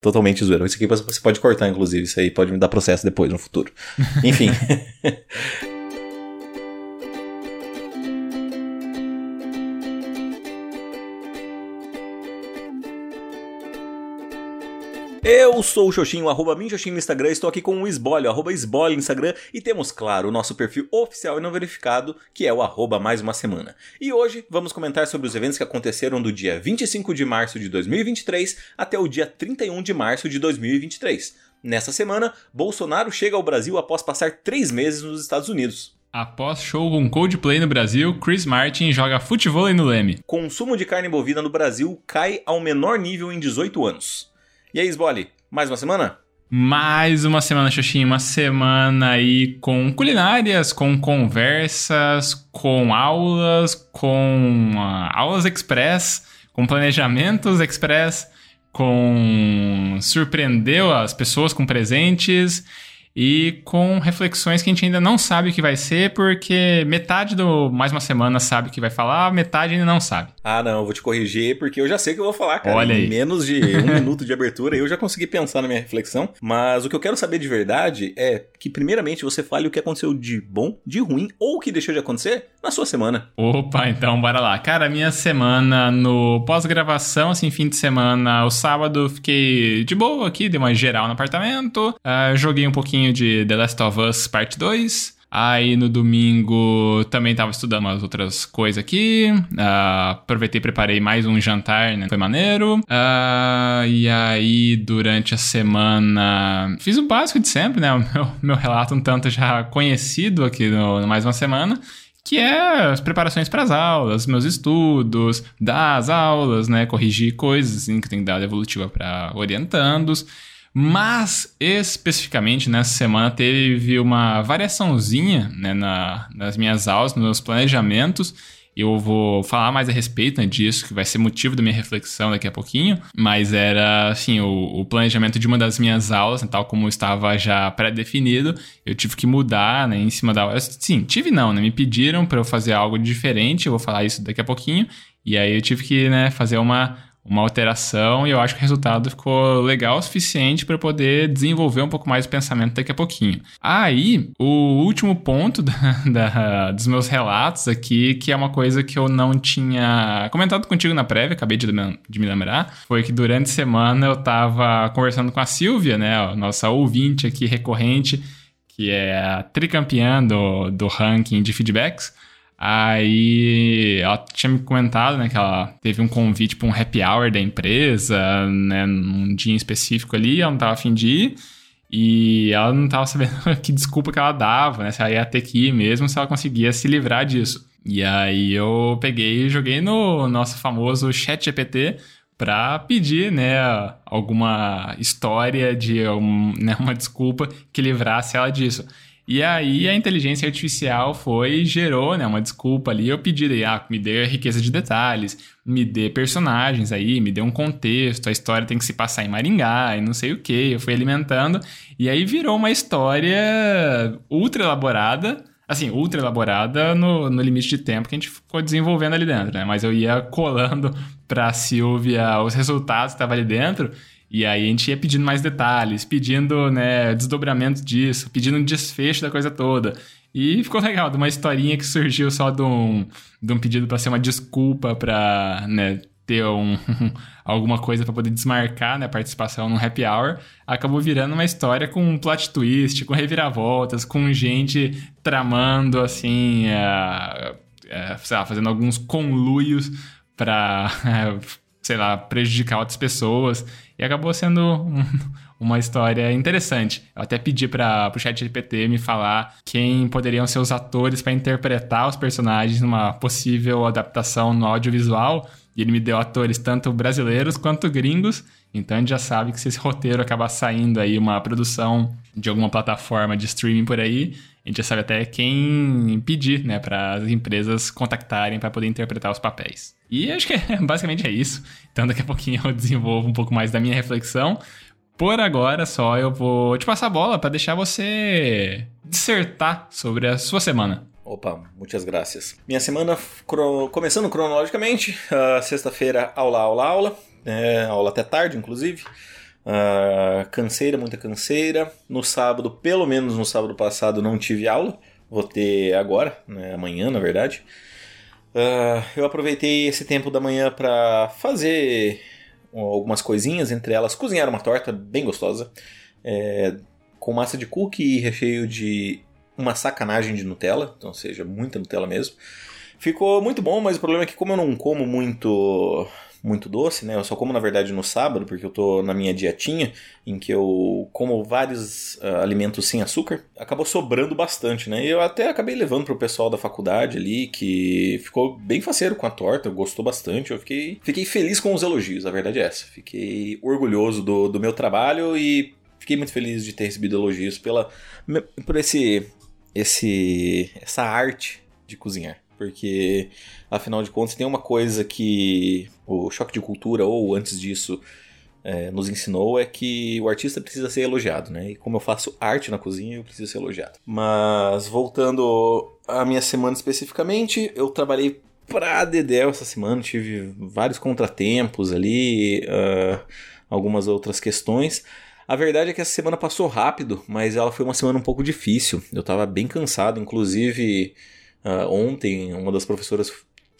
totalmente zoeira. Isso aqui você pode cortar, inclusive. Isso aí pode me dar processo depois, no futuro. Enfim. Eu sou o Xoxinho, arroba Minxoxinho no Instagram, estou aqui com o Esbolho, arroba Esbolho no Instagram, e temos, claro, o nosso perfil oficial e não verificado, que é o arroba mais uma semana. E hoje vamos comentar sobre os eventos que aconteceram do dia 25 de março de 2023 até o dia 31 de março de 2023. Nessa semana, Bolsonaro chega ao Brasil após passar três meses nos Estados Unidos. Após show com Coldplay no Brasil, Chris Martin joga futebol no Leme. Consumo de carne bovina no Brasil cai ao menor nível em 18 anos. E aí, Sbole, mais uma semana? Mais uma semana, Xoxinha. Uma semana aí com culinárias, com conversas, com aulas, com uh, aulas express, com planejamentos express, com surpreendeu as pessoas com presentes e com reflexões que a gente ainda não sabe o que vai ser, porque metade do mais uma semana sabe o que vai falar, metade ainda não sabe. Ah, não, vou te corrigir, porque eu já sei o que eu vou falar, cara. Olha aí. Em menos de um minuto de abertura, eu já consegui pensar na minha reflexão. Mas o que eu quero saber de verdade é que, primeiramente, você fale o que aconteceu de bom, de ruim ou o que deixou de acontecer na sua semana. Opa, então bora lá. Cara, minha semana no pós-gravação, assim, fim de semana, o sábado, fiquei de boa aqui, dei uma geral no apartamento, uh, joguei um pouquinho pouquinho de The Last of Us Parte 2. Aí no domingo também tava estudando umas outras coisas aqui. Uh, aproveitei preparei mais um jantar, né? Foi maneiro. Uh, e aí, durante a semana, fiz o básico de sempre, né? O meu, meu relato um tanto já conhecido aqui no, no Mais Uma Semana que é as preparações para as aulas, meus estudos, dar as aulas, né, corrigir coisas assim, que tem dado evolutiva para orientandos. Mas, especificamente nessa semana, teve uma variaçãozinha né, na, nas minhas aulas, nos meus planejamentos. Eu vou falar mais a respeito né, disso, que vai ser motivo da minha reflexão daqui a pouquinho. Mas era, assim, o, o planejamento de uma das minhas aulas, né, tal como estava já pré-definido, eu tive que mudar né, em cima da. Sim, tive não, né? Me pediram para eu fazer algo diferente, eu vou falar isso daqui a pouquinho. E aí eu tive que né, fazer uma uma alteração e eu acho que o resultado ficou legal o suficiente para poder desenvolver um pouco mais o pensamento daqui a pouquinho. Aí, o último ponto da, da, dos meus relatos aqui, que é uma coisa que eu não tinha comentado contigo na prévia, acabei de, de me lembrar, foi que durante a semana eu estava conversando com a Silvia, né, nossa ouvinte aqui recorrente, que é a tricampeã do, do ranking de feedbacks. Aí ela tinha me comentado, né, que ela teve um convite para um happy hour da empresa, né, num dia específico ali, ela não tava afim de ir. E ela não tava sabendo que desculpa que ela dava, né? Se ela ia ter que ir mesmo, se ela conseguia se livrar disso. E aí eu peguei e joguei no nosso famoso chat GPT para pedir, né, alguma história de um, né, uma desculpa que livrasse ela disso. E aí a inteligência artificial foi gerou, né, uma desculpa ali. Eu pedi, ah, me dê riqueza de detalhes, me dê personagens aí, me dê um contexto, a história tem que se passar em Maringá e não sei o que. Eu fui alimentando e aí virou uma história ultra elaborada, assim, ultra elaborada no, no limite de tempo que a gente ficou desenvolvendo ali dentro, né? Mas eu ia colando pra Silvia os resultados que estavam ali dentro e aí a gente ia pedindo mais detalhes, pedindo né, desdobramento disso, pedindo um desfecho da coisa toda. E ficou legal, de uma historinha que surgiu só de um, de um pedido para ser uma desculpa para né, ter um, alguma coisa para poder desmarcar né, a participação no happy hour, acabou virando uma história com um plot twist, com reviravoltas, com gente tramando assim, é, sei lá, fazendo alguns conluios para, sei lá, prejudicar outras pessoas. E acabou sendo um, uma história interessante. Eu até pedi para o chat GPT me falar quem poderiam ser os atores para interpretar os personagens numa possível adaptação no audiovisual. E ele me deu atores tanto brasileiros quanto gringos. Então a gente já sabe que se esse roteiro acabar saindo aí uma produção de alguma plataforma de streaming por aí, a gente já sabe até quem pedir, né, para as empresas contactarem para poder interpretar os papéis. E acho que basicamente é isso. Então daqui a pouquinho eu desenvolvo um pouco mais da minha reflexão. Por agora só eu vou te passar a bola para deixar você dissertar sobre a sua semana. Opa, muitas graças. Minha semana, começando cronologicamente, uh, sexta-feira, aula, aula, aula, é, aula até tarde, inclusive. Uh, canseira, muita canseira. No sábado, pelo menos no sábado passado, não tive aula. Vou ter agora, né, amanhã, na verdade. Uh, eu aproveitei esse tempo da manhã para fazer algumas coisinhas, entre elas cozinhar uma torta bem gostosa, é, com massa de cookie e recheio de uma sacanagem de Nutella, então seja muita Nutella mesmo. Ficou muito bom, mas o problema é que como eu não como muito muito doce, né? Eu só como na verdade no sábado, porque eu tô na minha dietinha, em que eu como vários uh, alimentos sem açúcar, acabou sobrando bastante, né? E eu até acabei levando pro pessoal da faculdade ali, que ficou bem faceiro com a torta, gostou bastante. Eu fiquei, fiquei feliz com os elogios, a verdade é essa. Fiquei orgulhoso do, do meu trabalho e fiquei muito feliz de ter recebido elogios pela, por esse, esse, essa arte de cozinhar porque afinal de contas tem uma coisa que o choque de cultura, ou antes disso, é, nos ensinou é que o artista precisa ser elogiado, né? E como eu faço arte na cozinha, eu preciso ser elogiado. Mas voltando à minha semana especificamente, eu trabalhei pra Dedéu essa semana, tive vários contratempos ali, uh, algumas outras questões. A verdade é que essa semana passou rápido, mas ela foi uma semana um pouco difícil. Eu tava bem cansado, inclusive Uh, ontem, uma das professoras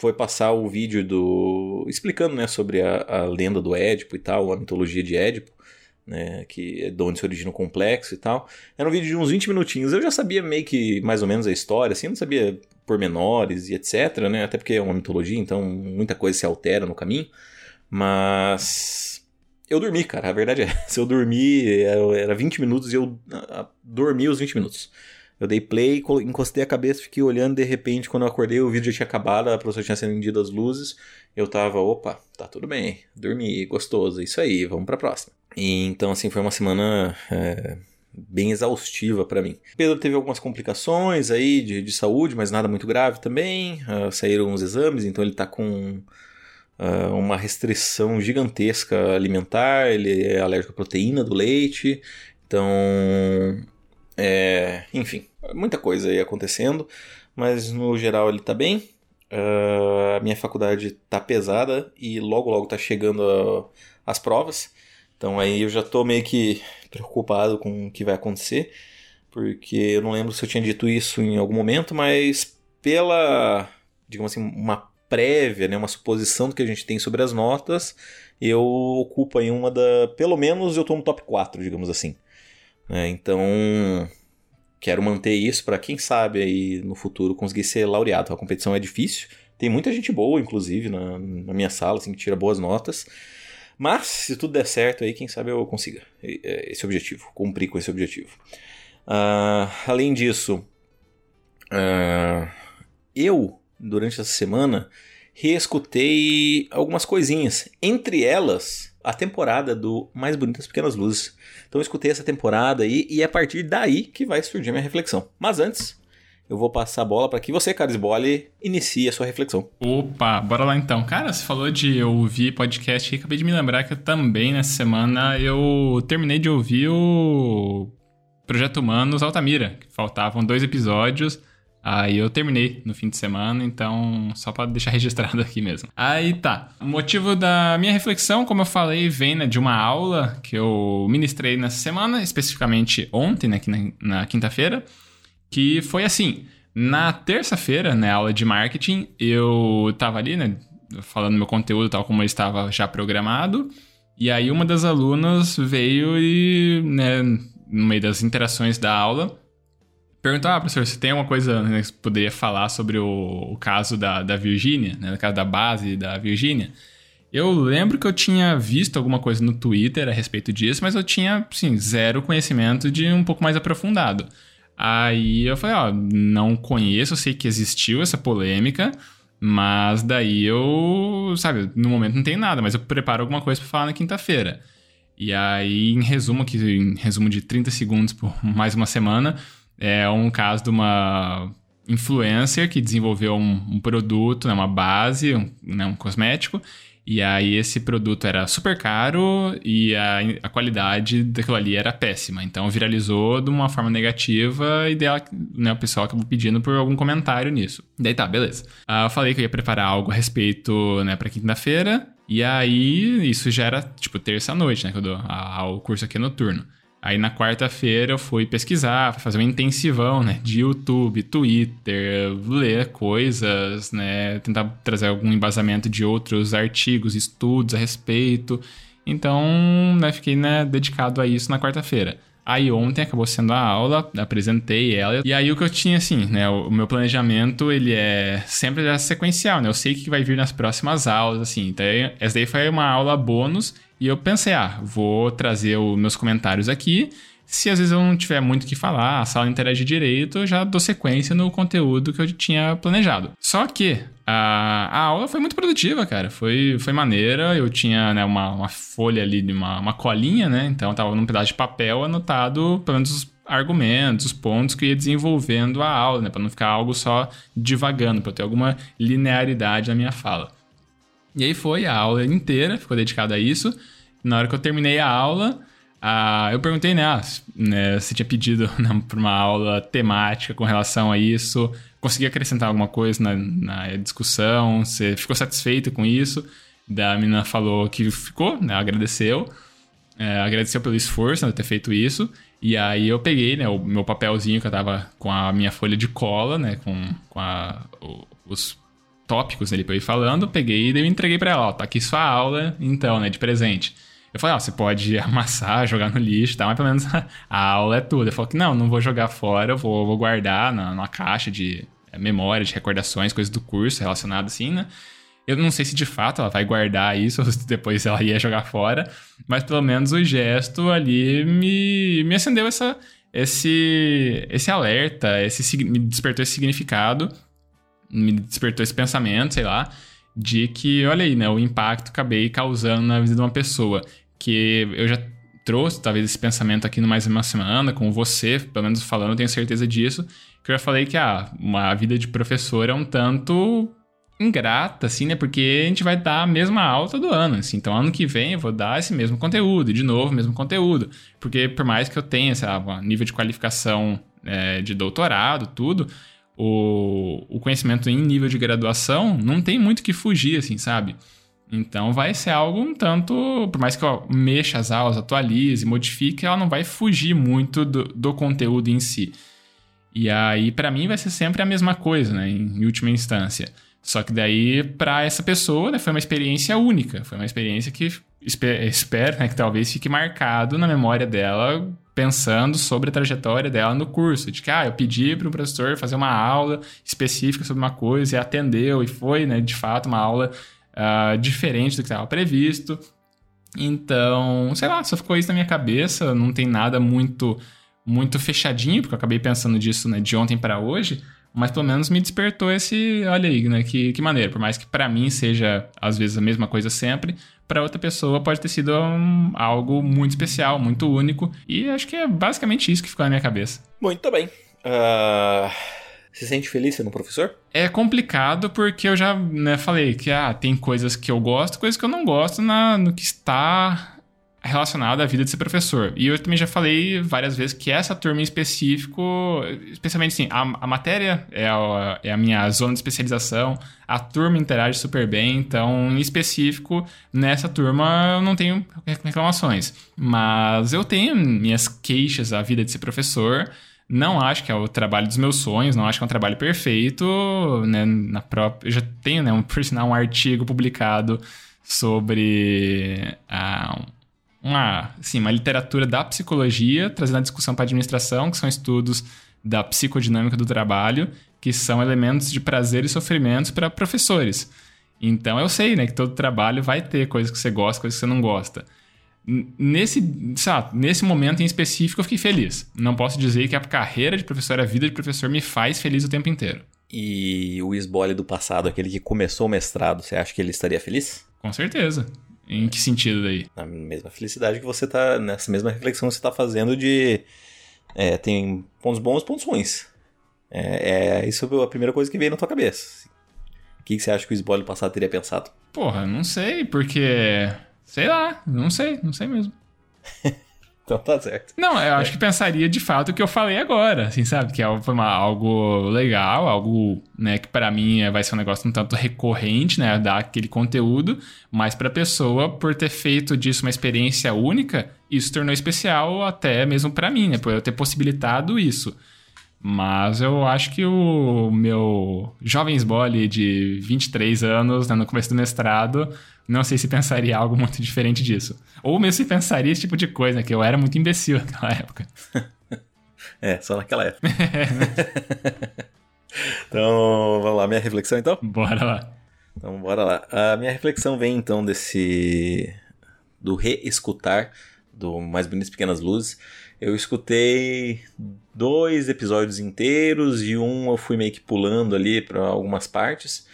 foi passar o vídeo do explicando né, sobre a, a, lenda do Édipo e tal, a mitologia de Édipo, né, que é de onde se origina o complexo e tal. Era um vídeo de uns 20 minutinhos. Eu já sabia meio que mais ou menos a história, assim, não sabia pormenores e etc, né, até porque é uma mitologia, então muita coisa se altera no caminho. Mas eu dormi, cara, a verdade é, se eu dormi, era 20 minutos e eu dormi os 20 minutos. Eu dei play, encostei a cabeça, fiquei olhando, de repente, quando eu acordei, o vídeo já tinha acabado, a professora tinha acendido as luzes. Eu tava, opa, tá tudo bem, dormi, gostoso, isso aí, vamos pra próxima. E, então, assim, foi uma semana é, bem exaustiva para mim. Pedro teve algumas complicações aí de, de saúde, mas nada muito grave também. Uh, saíram os exames, então ele tá com uh, uma restrição gigantesca alimentar, ele é alérgico à proteína do leite. Então, é, enfim, muita coisa aí acontecendo, mas no geral ele tá bem. Uh, a minha faculdade tá pesada e logo logo tá chegando a, as provas. Então aí eu já tô meio que preocupado com o que vai acontecer, porque eu não lembro se eu tinha dito isso em algum momento, mas pela, digamos assim, uma prévia, né, uma suposição do que a gente tem sobre as notas, eu ocupo aí uma da, pelo menos eu tô no top 4, digamos assim. É, então, quero manter isso para quem sabe aí no futuro conseguir ser laureado. A competição é difícil, tem muita gente boa, inclusive, na, na minha sala, assim, que tira boas notas. Mas, se tudo der certo aí, quem sabe eu consiga é, esse objetivo, cumprir com esse objetivo. Uh, além disso, uh, eu, durante essa semana, reescutei algumas coisinhas. Entre elas, a temporada do Mais Bonitas Pequenas Luzes. Então eu escutei essa temporada aí e é a partir daí que vai surgir minha reflexão. Mas antes, eu vou passar a bola para que você, Carlos Bole, inicie a sua reflexão. Opa, bora lá então. Cara, você falou de ouvir podcast e acabei de me lembrar que eu também nessa semana eu terminei de ouvir o Projeto Humanos Altamira, que faltavam dois episódios. Aí eu terminei no fim de semana, então só para deixar registrado aqui mesmo. Aí tá. O motivo da minha reflexão, como eu falei, vem né, de uma aula que eu ministrei nessa semana, especificamente ontem, né, na, na quinta-feira, que foi assim. Na terça-feira, né, aula de marketing, eu tava ali, né, falando meu conteúdo tal como ele estava já programado, e aí uma das alunas veio e, né, no meio das interações da aula, Perguntar, ah, professor, se tem alguma coisa né, que você poderia falar sobre o, o caso da, da Virgínia, né, o caso da base da Virgínia. Eu lembro que eu tinha visto alguma coisa no Twitter a respeito disso, mas eu tinha, sim, zero conhecimento de um pouco mais aprofundado. Aí eu falei, ó, não conheço, eu sei que existiu essa polêmica, mas daí eu, sabe, no momento não tem nada, mas eu preparo alguma coisa para falar na quinta-feira. E aí, em resumo, aqui, em resumo de 30 segundos por mais uma semana, é um caso de uma influencer que desenvolveu um, um produto, né, uma base, um, né, um cosmético, e aí esse produto era super caro e a, a qualidade daquilo ali era péssima. Então viralizou de uma forma negativa e dela, né, o pessoal acabou pedindo por algum comentário nisso. Daí tá, beleza. Uh, eu falei que eu ia preparar algo a respeito né, para quinta-feira. E aí, isso já era, tipo, terça-noite, né? Que eu dou a, a, o curso aqui é noturno. Aí na quarta-feira eu fui pesquisar, fazer um intensivão, né? De YouTube, Twitter, ler coisas, né? Tentar trazer algum embasamento de outros artigos, estudos a respeito. Então, né, fiquei né, dedicado a isso na quarta-feira. Aí ontem acabou sendo a aula, apresentei ela. E aí o que eu tinha, assim, né? O meu planejamento, ele é sempre sequencial, né? Eu sei que vai vir nas próximas aulas, assim. Então, essa daí foi uma aula bônus. E eu pensei, ah, vou trazer os meus comentários aqui. Se às vezes eu não tiver muito o que falar, a sala interage direito, eu já dou sequência no conteúdo que eu tinha planejado. Só que a, a aula foi muito produtiva, cara. Foi, foi maneira. Eu tinha né, uma, uma folha ali, uma, uma colinha, né? Então eu tava num pedaço de papel anotado, pelo menos os argumentos, os pontos que eu ia desenvolvendo a aula, né? Pra não ficar algo só divagando, pra eu ter alguma linearidade na minha fala. E aí foi a aula inteira, ficou dedicada a isso. Na hora que eu terminei a aula, ah, eu perguntei, né, ah, né, você tinha pedido né, para uma aula temática com relação a isso, consegui acrescentar alguma coisa na, na discussão, você ficou satisfeito com isso? Da menina falou que ficou, né, agradeceu, é, agradeceu pelo esforço né, de ter feito isso, e aí eu peguei, né, o meu papelzinho que eu tava com a minha folha de cola, né, com, com a, os tópicos ali pra eu ir falando, peguei e entreguei pra ela, ó, tá aqui sua aula, então, né, de presente. Eu falei, ó, você pode amassar, jogar no lixo, tá? Mas pelo menos a aula é tudo. Ele falou que não, não vou jogar fora, eu vou, vou guardar na, numa caixa de é, memória, de recordações, coisas do curso relacionadas assim, né? Eu não sei se de fato ela vai guardar isso ou depois ela ia jogar fora, mas pelo menos o gesto ali me, me acendeu essa, esse, esse alerta, esse, me despertou esse significado me despertou esse pensamento, sei lá, de que, olha aí, né, o impacto acabei causando na vida de uma pessoa. Que eu já trouxe, talvez, esse pensamento aqui no Mais Uma Semana, com você, pelo menos falando, eu tenho certeza disso, que eu já falei que ah, uma vida de professor é um tanto ingrata, assim, né? Porque a gente vai dar a mesma aula todo ano, assim. Então, ano que vem eu vou dar esse mesmo conteúdo, de novo, mesmo conteúdo. Porque por mais que eu tenha, sei lá, nível de qualificação é, de doutorado, tudo, o, o conhecimento em nível de graduação, não tem muito que fugir, assim, sabe? Então vai ser algo um tanto, por mais que eu mexa as aulas, atualize, modifique, ela não vai fugir muito do, do conteúdo em si. E aí, para mim, vai ser sempre a mesma coisa, né? Em, última instância. Só que daí, para essa pessoa, né, foi uma experiência única. Foi uma experiência que espero né, que talvez fique marcado na memória dela pensando sobre a trajetória dela no curso, de que ah, eu pedi para o professor fazer uma aula específica sobre uma coisa e atendeu e foi, né, de fato, uma aula uh, diferente do que estava previsto. Então, sei lá, só ficou isso na minha cabeça, não tem nada muito muito fechadinho, porque eu acabei pensando disso né, de ontem para hoje, mas pelo menos me despertou esse, olha aí, né, que, que maneiro, por mais que para mim seja às vezes a mesma coisa sempre, para outra pessoa pode ter sido um, algo muito especial, muito único. E acho que é basicamente isso que ficou na minha cabeça. Muito bem. Uh, se sente feliz sendo professor? É complicado porque eu já né, falei que ah, tem coisas que eu gosto, coisas que eu não gosto na, no que está relacionado à vida de ser professor. E eu também já falei várias vezes que essa turma em específico, especialmente assim, a, a matéria é a, é a, minha zona de especialização, a turma interage super bem, então, em específico, nessa turma eu não tenho reclamações. Mas eu tenho minhas queixas à vida de ser professor. Não acho que é o trabalho dos meus sonhos, não acho que é um trabalho perfeito, né, na própria... Eu já tenho, né, um, por sinal, um artigo publicado sobre... Uh, uma, assim, uma literatura da psicologia, trazendo a discussão para a administração, que são estudos da psicodinâmica do trabalho, que são elementos de prazer e sofrimentos para professores. Então eu sei, né, que todo trabalho vai ter coisas que você gosta, coisas que você não gosta. Nesse, sabe, nesse momento em específico eu fiquei feliz. Não posso dizer que a carreira de professor, a vida de professor me faz feliz o tempo inteiro. E o esbole do passado, aquele que começou o mestrado, você acha que ele estaria feliz? Com certeza. Em que sentido daí? Na mesma felicidade que você tá. Nessa mesma reflexão que você tá fazendo de. É, tem pontos bons e pontos ruins. É, é, isso é a primeira coisa que veio na tua cabeça. O que, que você acha que o spoiler passado teria pensado? Porra, não sei, porque. Sei lá, não sei, não sei mesmo. Então tá certo. Não, eu acho que pensaria de fato o que eu falei agora, assim, sabe? Que é foi uma, algo legal, algo, né, que para mim é, vai ser um negócio um tanto recorrente, né, dar aquele conteúdo, mas pra pessoa, por ter feito disso uma experiência única, isso tornou especial até mesmo para mim, né, por eu ter possibilitado isso. Mas eu acho que o meu jovens bole de 23 anos, né, no começo do mestrado, não sei se pensaria algo muito diferente disso. Ou mesmo se pensaria esse tipo de coisa, que eu era muito imbecil naquela época. é, só naquela época. então, vamos lá, minha reflexão então? Bora lá. Então, bora lá. A minha reflexão vem então desse. do reescutar do Mais Bonitas Pequenas Luzes. Eu escutei dois episódios inteiros e um eu fui meio que pulando ali para algumas partes.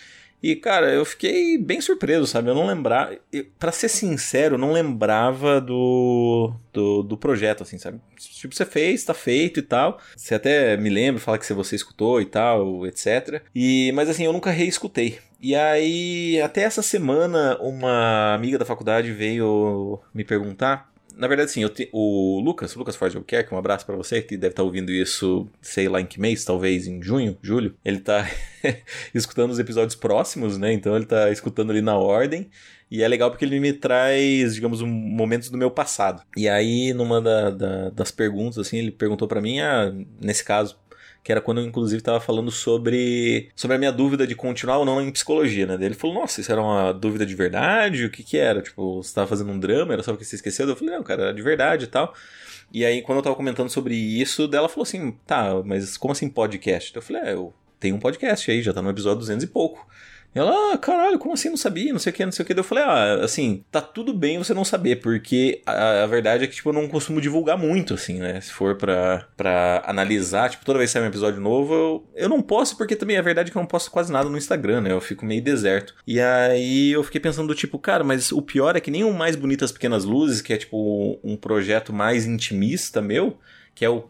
E, cara, eu fiquei bem surpreso, sabe? Eu não lembrava. para ser sincero, eu não lembrava do, do, do, projeto, assim, sabe? Tipo, você fez, tá feito e tal. Você até me lembra, fala que você escutou e tal, etc. E, mas assim, eu nunca reescutei. E aí, até essa semana, uma amiga da faculdade veio me perguntar na verdade, sim, te, o Lucas, o Lucas Ford Albuquerque, um abraço para você, que deve estar tá ouvindo isso, sei lá em que mês, talvez em junho, julho. Ele tá escutando os episódios próximos, né? Então ele tá escutando ali na ordem. E é legal porque ele me traz, digamos, um, momentos do meu passado. E aí, numa da, da, das perguntas, assim, ele perguntou para mim, ah, nesse caso, que era quando eu inclusive estava falando sobre, sobre a minha dúvida de continuar ou não em psicologia, né? Ele falou, nossa, isso era uma dúvida de verdade? O que que era? Tipo, você estava fazendo um drama, era só porque você esqueceu? Eu falei, não, cara, era de verdade e tal. E aí, quando eu tava comentando sobre isso, dela falou assim, tá, mas como assim podcast? Eu falei, é, eu tenho um podcast aí, já tá no episódio 200 e pouco. Ela, ah, caralho, como assim não sabia? Não sei o que, não sei o que. eu falei, ah, assim, tá tudo bem você não saber, porque a, a, verdade é que, tipo, eu não costumo divulgar muito, assim, né? Se for pra, pra analisar, tipo, toda vez que sai um episódio novo, eu, eu não posso, porque também a verdade é que eu não posto quase nada no Instagram, né? Eu fico meio deserto. E aí eu fiquei pensando, tipo, cara, mas o pior é que nem o Mais Bonitas Pequenas Luzes, que é, tipo, um projeto mais intimista meu, que é o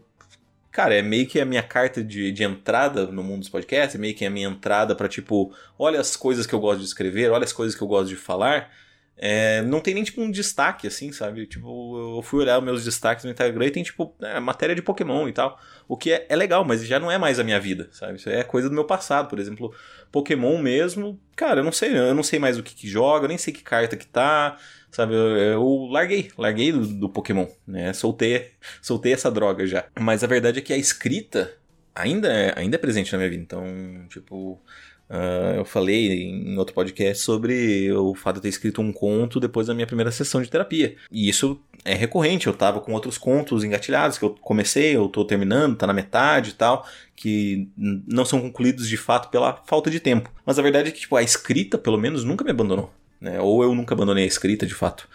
cara, é meio que a minha carta de, de entrada no mundo dos podcasts, é meio que a minha entrada para tipo, olha as coisas que eu gosto de escrever, olha as coisas que eu gosto de falar. É, não tem nem tipo um destaque assim, sabe? Tipo, eu fui olhar meus destaques no Instagram e tem tipo é, matéria de Pokémon e tal. O que é, é legal, mas já não é mais a minha vida, sabe? Isso é coisa do meu passado, por exemplo. Pokémon mesmo, cara, eu não sei, eu não sei mais o que, que joga, nem sei que carta que tá. Sabe, eu, eu larguei, larguei do, do, Pokémon, né? Soltei, soltei essa droga já. Mas a verdade é que a escrita ainda é, ainda é presente na minha vida. Então, tipo, Uh, eu falei em outro podcast sobre o fato de eu ter escrito um conto depois da minha primeira sessão de terapia. E isso é recorrente. Eu tava com outros contos engatilhados que eu comecei, eu tô terminando, tá na metade e tal, que não são concluídos de fato pela falta de tempo. Mas a verdade é que tipo, a escrita, pelo menos, nunca me abandonou né? Ou eu nunca abandonei a escrita, de fato.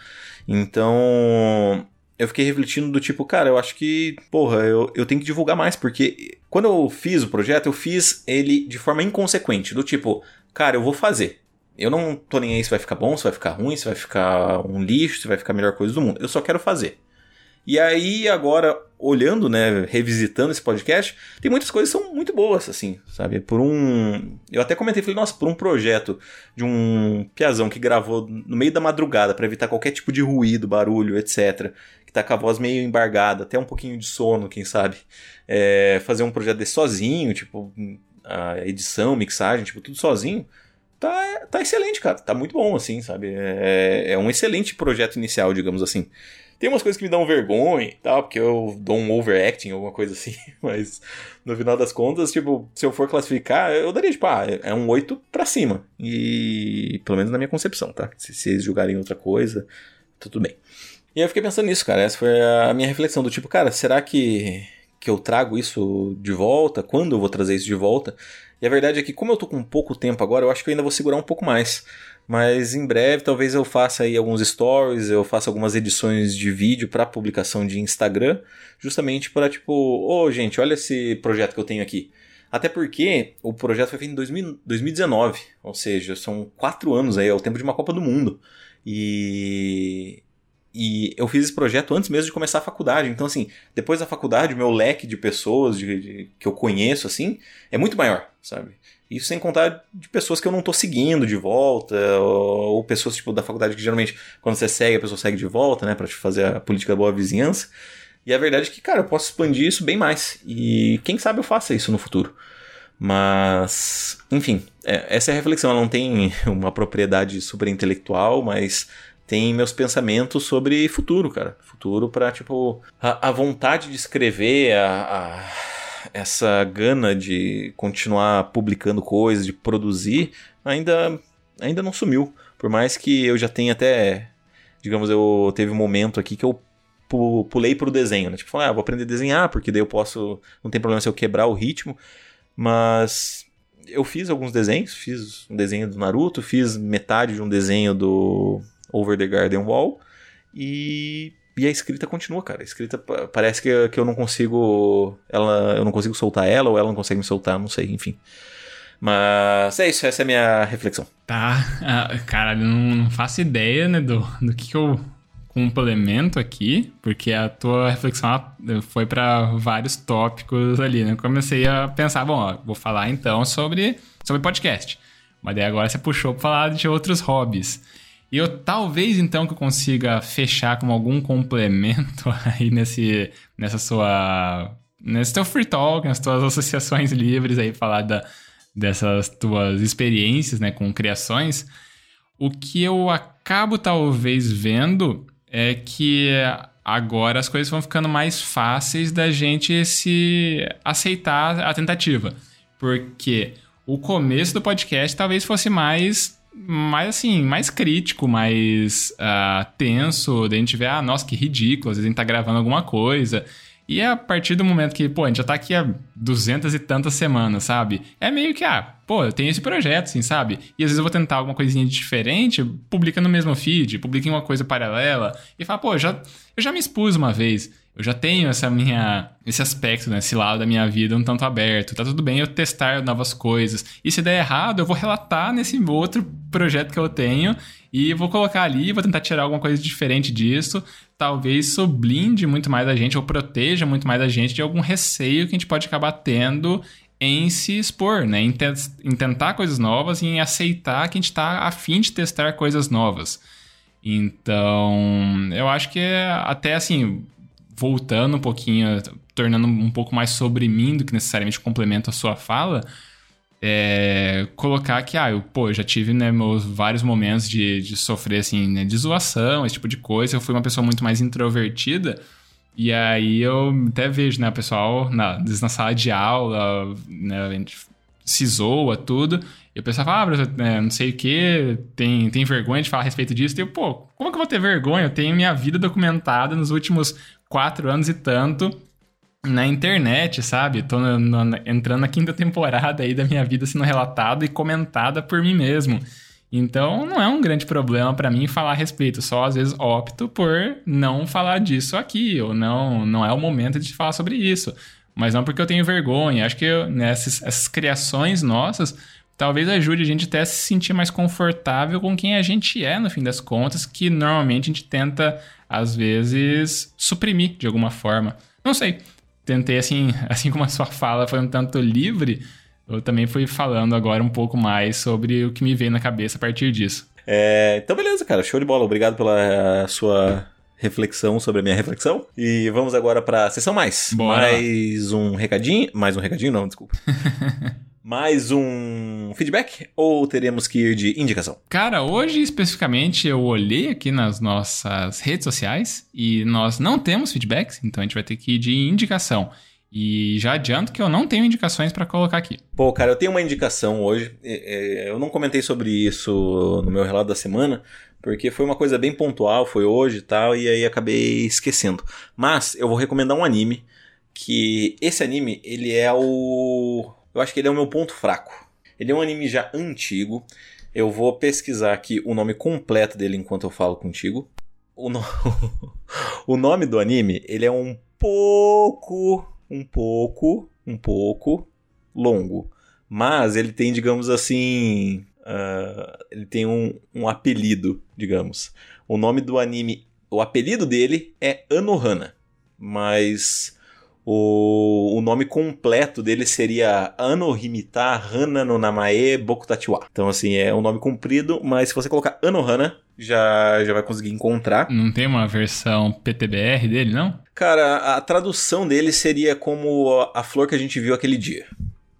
Então, eu fiquei refletindo do tipo, cara, eu acho que, porra, eu, eu tenho que divulgar mais, porque quando eu fiz o projeto, eu fiz ele de forma inconsequente, do tipo, cara, eu vou fazer. Eu não tô nem aí se vai ficar bom, se vai ficar ruim, se vai ficar um lixo, se vai ficar a melhor coisa do mundo. Eu só quero fazer. E aí, agora, olhando, né, revisitando esse podcast, tem muitas coisas que são muito boas, assim, sabe? Por um. Eu até comentei, falei, nossa, por um projeto de um piazão que gravou no meio da madrugada para evitar qualquer tipo de ruído, barulho, etc. Que tá com a voz meio embargada, até um pouquinho de sono, quem sabe. É, fazer um projeto desse sozinho, tipo, a edição, mixagem, tipo, tudo sozinho. Tá, tá excelente, cara. Tá muito bom, assim, sabe? É, é um excelente projeto inicial, digamos assim. Tem umas coisas que me dão vergonha e tal, porque eu dou um overacting, alguma coisa assim, mas no final das contas, tipo, se eu for classificar, eu daria, tipo, ah, é um 8 pra cima. E pelo menos na minha concepção, tá? Se, eles julgarem outra coisa, tudo bem. E eu fiquei pensando nisso, cara. Essa foi a minha reflexão do tipo, cara, será que, que eu trago isso de volta? Quando eu vou trazer isso de volta? E a verdade é que, como eu tô com pouco tempo agora, eu acho que eu ainda vou segurar um pouco mais. Mas em breve talvez eu faça aí alguns stories, eu faça algumas edições de vídeo para publicação de Instagram, justamente para tipo, ô oh, gente, olha esse projeto que eu tenho aqui. Até porque o projeto foi feito em 2000, 2019, ou seja, são quatro anos aí, é o tempo de uma Copa do Mundo. E e eu fiz esse projeto antes mesmo de começar a faculdade. Então, assim, depois da faculdade, o meu leque de pessoas de, de, que eu conheço, assim, é muito maior, sabe? Isso sem contar de pessoas que eu não tô seguindo de volta, ou, ou, pessoas, tipo, da faculdade que geralmente, quando você segue, a pessoa segue de volta, né, pra te fazer a política da boa vizinhança. E a verdade é que, cara, eu posso expandir isso bem mais. E quem sabe eu faça isso no futuro. Mas, enfim, é, essa é a reflexão. Ela não tem uma propriedade super intelectual, mas tem meus pensamentos sobre futuro, cara. Futuro para tipo, a, a, vontade de escrever, a, a, essa gana de continuar publicando coisas, de produzir, ainda, ainda não sumiu. Por mais que eu já tenha até, digamos, eu teve um momento aqui que eu pulei pro desenho, né? Tipo, falei, ah, vou aprender a desenhar, porque daí eu posso, não tem problema se eu quebrar o ritmo. Mas eu fiz alguns desenhos, fiz um desenho do Naruto, fiz metade de um desenho do Over the Garden Wall e, e a escrita continua, cara. A escrita parece que, que eu não consigo ela eu não consigo soltar ela ou ela não consegue me soltar, não sei, enfim. Mas é isso, essa é a minha reflexão. Tá, ah, cara, não, não faço ideia, né, do, do que, que eu complemento aqui, porque a tua reflexão foi para vários tópicos ali, né? Comecei a pensar, bom, ó, vou falar então sobre, sobre podcast. Mas daí agora você puxou para falar de outros hobbies. E eu talvez então que eu consiga fechar com algum complemento aí nesse, nessa sua. nesse teu free talk, nas tuas associações livres aí, falar da, dessas tuas experiências né, com criações. O que eu acabo talvez vendo é que agora as coisas vão ficando mais fáceis da gente se aceitar a tentativa. Porque o começo do podcast talvez fosse mais mais assim, mais crítico, mais uh, tenso, da gente ver, ah, nossa, que ridículo, às vezes a gente tá gravando alguma coisa. E é a partir do momento que, pô, a gente já tá aqui há duzentas e tantas semanas, sabe? É meio que, ah, pô, eu tenho esse projeto, assim, sabe? E às vezes eu vou tentar alguma coisinha diferente, publica no mesmo feed, publica em uma coisa paralela, e fala, pô, já, eu já me expus uma vez. Eu já tenho essa minha, esse aspecto, né, esse lado da minha vida um tanto aberto. Tá tudo bem eu testar novas coisas. E se der errado, eu vou relatar nesse outro projeto que eu tenho e vou colocar ali, vou tentar tirar alguma coisa diferente disso. Talvez isso blinde muito mais a gente ou proteja muito mais a gente de algum receio que a gente pode acabar tendo em se expor, né? Em, te em tentar coisas novas e em aceitar que a gente está afim de testar coisas novas. Então, eu acho que é até assim, voltando um pouquinho, tornando um pouco mais sobre mim do que necessariamente complemento a sua fala, é, colocar que, ah, eu, pô, já tive, né, meus vários momentos de, de sofrer, assim, né, de zoação, esse tipo de coisa. Eu fui uma pessoa muito mais introvertida. E aí eu até vejo, né, o pessoal, na, na sala de aula, né, a gente se zoa, tudo. E o pessoal fala, né, não sei o que, tem, tem vergonha de falar a respeito disso. E eu, pô, como que eu vou ter vergonha? Eu tenho minha vida documentada nos últimos quatro anos e tanto na internet, sabe? Tô no, no, entrando na quinta temporada aí da minha vida sendo relatada e comentada por mim mesmo. Então não é um grande problema para mim falar a respeito, só às vezes opto por não falar disso aqui, ou não, não é o momento de falar sobre isso. Mas não porque eu tenho vergonha. Acho que nessas né, essas criações nossas talvez ajude a gente até a se sentir mais confortável com quem a gente é, no fim das contas, que normalmente a gente tenta às vezes, suprimir de alguma forma. Não sei. Tentei, assim, assim como a sua fala foi um tanto livre, eu também fui falando agora um pouco mais sobre o que me veio na cabeça a partir disso. É, então, beleza, cara. Show de bola. Obrigado pela sua reflexão sobre a minha reflexão. E vamos agora para a sessão mais. Bora. Mais um recadinho. Mais um recadinho, não, desculpa. mais um feedback ou teremos que ir de indicação? Cara, hoje especificamente eu olhei aqui nas nossas redes sociais e nós não temos feedbacks, então a gente vai ter que ir de indicação. E já adianto que eu não tenho indicações para colocar aqui. Pô, cara, eu tenho uma indicação hoje. Eu não comentei sobre isso no meu relato da semana, porque foi uma coisa bem pontual, foi hoje e tal, e aí acabei esquecendo. Mas eu vou recomendar um anime que esse anime, ele é o eu acho que ele é o meu ponto fraco. Ele é um anime já antigo. Eu vou pesquisar aqui o nome completo dele enquanto eu falo contigo. O, no... o nome do anime, ele é um pouco, um pouco, um pouco longo. Mas ele tem, digamos assim, uh, ele tem um, um apelido, digamos. O nome do anime, o apelido dele é Anohana. Mas o, o nome completo dele seria Anohimita Hana no Namae Bokutachiwa. Então, assim, é um nome comprido, mas se você colocar Anohana, já, já vai conseguir encontrar. Não tem uma versão PTBR dele, não? Cara, a tradução dele seria como a flor que a gente viu aquele dia.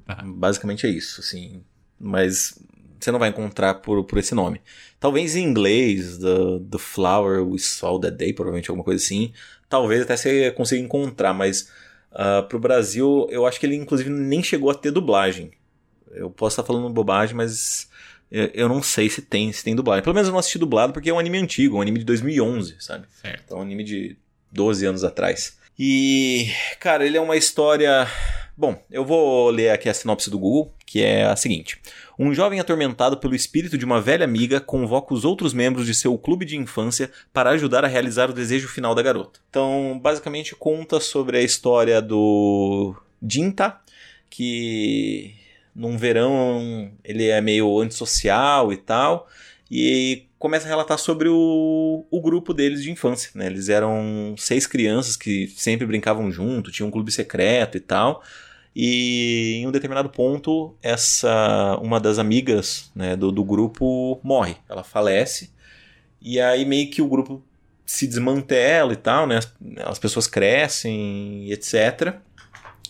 Tá. Basicamente é isso, assim. Mas você não vai encontrar por, por esse nome. Talvez em inglês, The, the Flower We Saw That Day, provavelmente alguma coisa assim. Talvez até você consiga encontrar, mas uh, pro Brasil, eu acho que ele inclusive nem chegou a ter dublagem. Eu posso estar falando bobagem, mas eu não sei se tem, se tem dublagem. Pelo menos eu não assisti dublado porque é um anime antigo, um anime de 2011, sabe? Certo. Então, é um anime de 12 anos atrás. E, cara, ele é uma história. Bom, eu vou ler aqui a sinopse do Google, que é a seguinte. Um jovem atormentado pelo espírito de uma velha amiga convoca os outros membros de seu clube de infância para ajudar a realizar o desejo final da garota. Então, basicamente conta sobre a história do Jinta, que num verão ele é meio antissocial e tal, e começa a relatar sobre o, o grupo deles de infância. Né? Eles eram seis crianças que sempre brincavam junto, tinham um clube secreto e tal. E em um determinado ponto, essa uma das amigas né, do, do grupo morre. Ela falece. E aí meio que o grupo se desmantela e tal, né? As pessoas crescem, etc.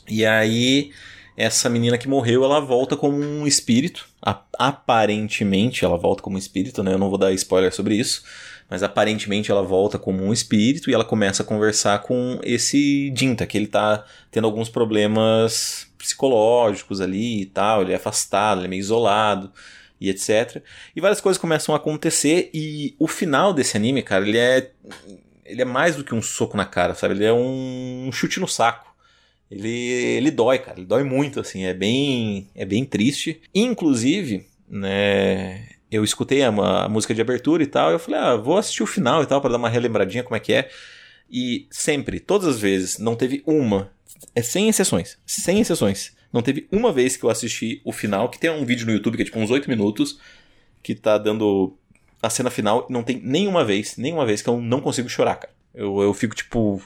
E aí essa menina que morreu, ela volta como um espírito. Aparentemente ela volta como um espírito, né? Eu não vou dar spoiler sobre isso. Mas aparentemente ela volta como um espírito e ela começa a conversar com esse Dinta, que ele tá tendo alguns problemas psicológicos ali e tal, ele é afastado, ele é meio isolado e etc. E várias coisas começam a acontecer e o final desse anime, cara, ele é ele é mais do que um soco na cara, sabe? Ele é um chute no saco. Ele, ele dói, cara, ele dói muito, assim, é bem, é bem triste. Inclusive, né, eu escutei a, a, música de abertura e tal, e eu falei, ah, vou assistir o final e tal, para dar uma relembradinha como é que é. E sempre, todas as vezes, não teve uma, é sem exceções, sem exceções. Não teve uma vez que eu assisti o final, que tem um vídeo no YouTube que é tipo uns 8 minutos, que tá dando a cena final, não tem nenhuma vez, nenhuma vez que eu não consigo chorar, cara. Eu, eu fico, tipo,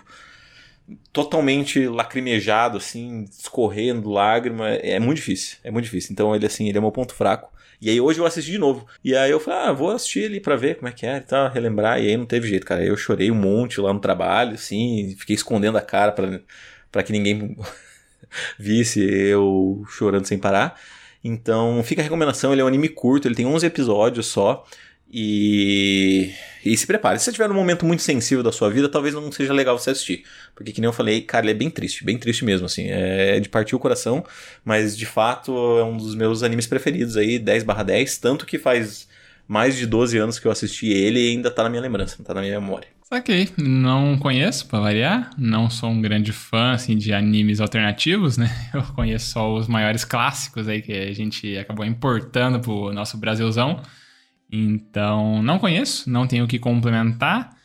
totalmente lacrimejado, assim, escorrendo lágrima. É muito difícil, é muito difícil. Então ele, assim, ele é meu ponto fraco. E aí hoje eu assisti de novo. E aí eu falei, ah, vou assistir ali pra ver como é que é e tal, relembrar. E aí não teve jeito, cara. Eu chorei um monte lá no trabalho, assim, fiquei escondendo a cara pra, pra que ninguém visse eu chorando sem parar. Então fica a recomendação, ele é um anime curto, ele tem 11 episódios só. E, e se prepare. Se você tiver num momento muito sensível da sua vida, talvez não seja legal você assistir. Porque, que nem eu falei, cara, ele é bem triste, bem triste mesmo, assim. É de partir o coração, mas de fato é um dos meus animes preferidos aí, 10 10. Tanto que faz mais de 12 anos que eu assisti ele e ainda tá na minha lembrança, tá na minha memória. Ok, não conheço, pra variar. Não sou um grande fã, assim, de animes alternativos, né? Eu conheço só os maiores clássicos aí que a gente acabou importando pro nosso Brasilzão. Então, não conheço, não tenho o que complementar.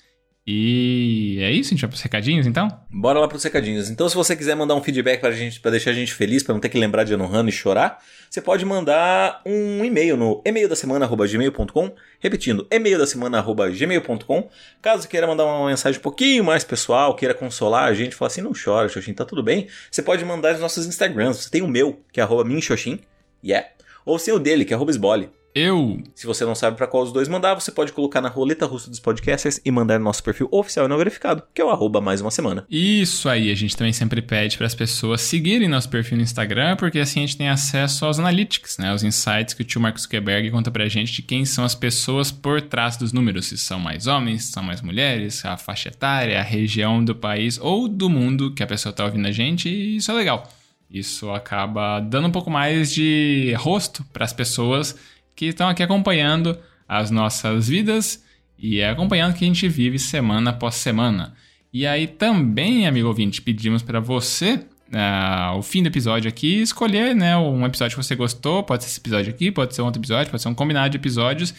E é isso, a gente vai pros recadinhos então? Bora lá pros recadinhos. Então, se você quiser mandar um feedback pra gente, para deixar a gente feliz, para não ter que lembrar de Anohana e chorar, você pode mandar um e-mail no e-mail da semana@gmail.com, repetindo, e-mail da semana@gmail.com. Caso queira mandar uma mensagem um pouquinho mais pessoal, queira consolar a gente, falar assim, não chora, Xoxin, tá tudo bem. Você pode mandar nos nossos Instagrams. Você tem o meu, que é arroba minxoxin, yeah. Ou tem o dele, que é arroba esbole. Eu. Se você não sabe para qual dos dois mandar, você pode colocar na roleta russa dos podcasters e mandar no nosso perfil oficial e não verificado, que é o arroba mais uma semana. Isso aí, a gente também sempre pede para as pessoas seguirem nosso perfil no Instagram, porque assim a gente tem acesso aos analytics, né? Os insights que o tio Marcos Zuckerberg conta pra gente de quem são as pessoas por trás dos números, se são mais homens, se são mais mulheres, a faixa etária, a região do país ou do mundo que a pessoa tá ouvindo a gente, e isso é legal. Isso acaba dando um pouco mais de rosto para as pessoas que estão aqui acompanhando as nossas vidas e é acompanhando o que a gente vive semana após semana. E aí também, amigo ouvinte, pedimos para você, uh, o fim do episódio aqui, escolher né, um episódio que você gostou, pode ser esse episódio aqui, pode ser outro episódio, pode ser um combinado de episódios,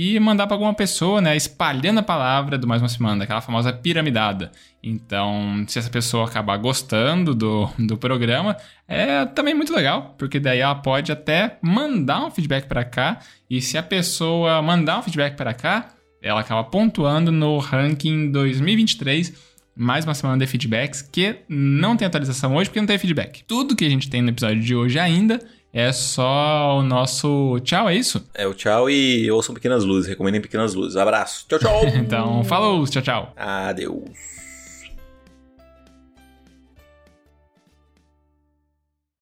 e mandar para alguma pessoa, né, espalhando a palavra do Mais Uma Semana, aquela famosa piramidada. Então, se essa pessoa acabar gostando do, do programa, é também muito legal, porque daí ela pode até mandar um feedback para cá, e se a pessoa mandar um feedback para cá, ela acaba pontuando no ranking 2023 mais uma semana de feedbacks que não tem atualização hoje porque não tem feedback. Tudo que a gente tem no episódio de hoje ainda é só o nosso tchau, é isso? É o tchau e ouçam Pequenas Luzes. Recomendem Pequenas Luzes. Abraço. Tchau, tchau. então, falou, tchau, tchau. Adeus.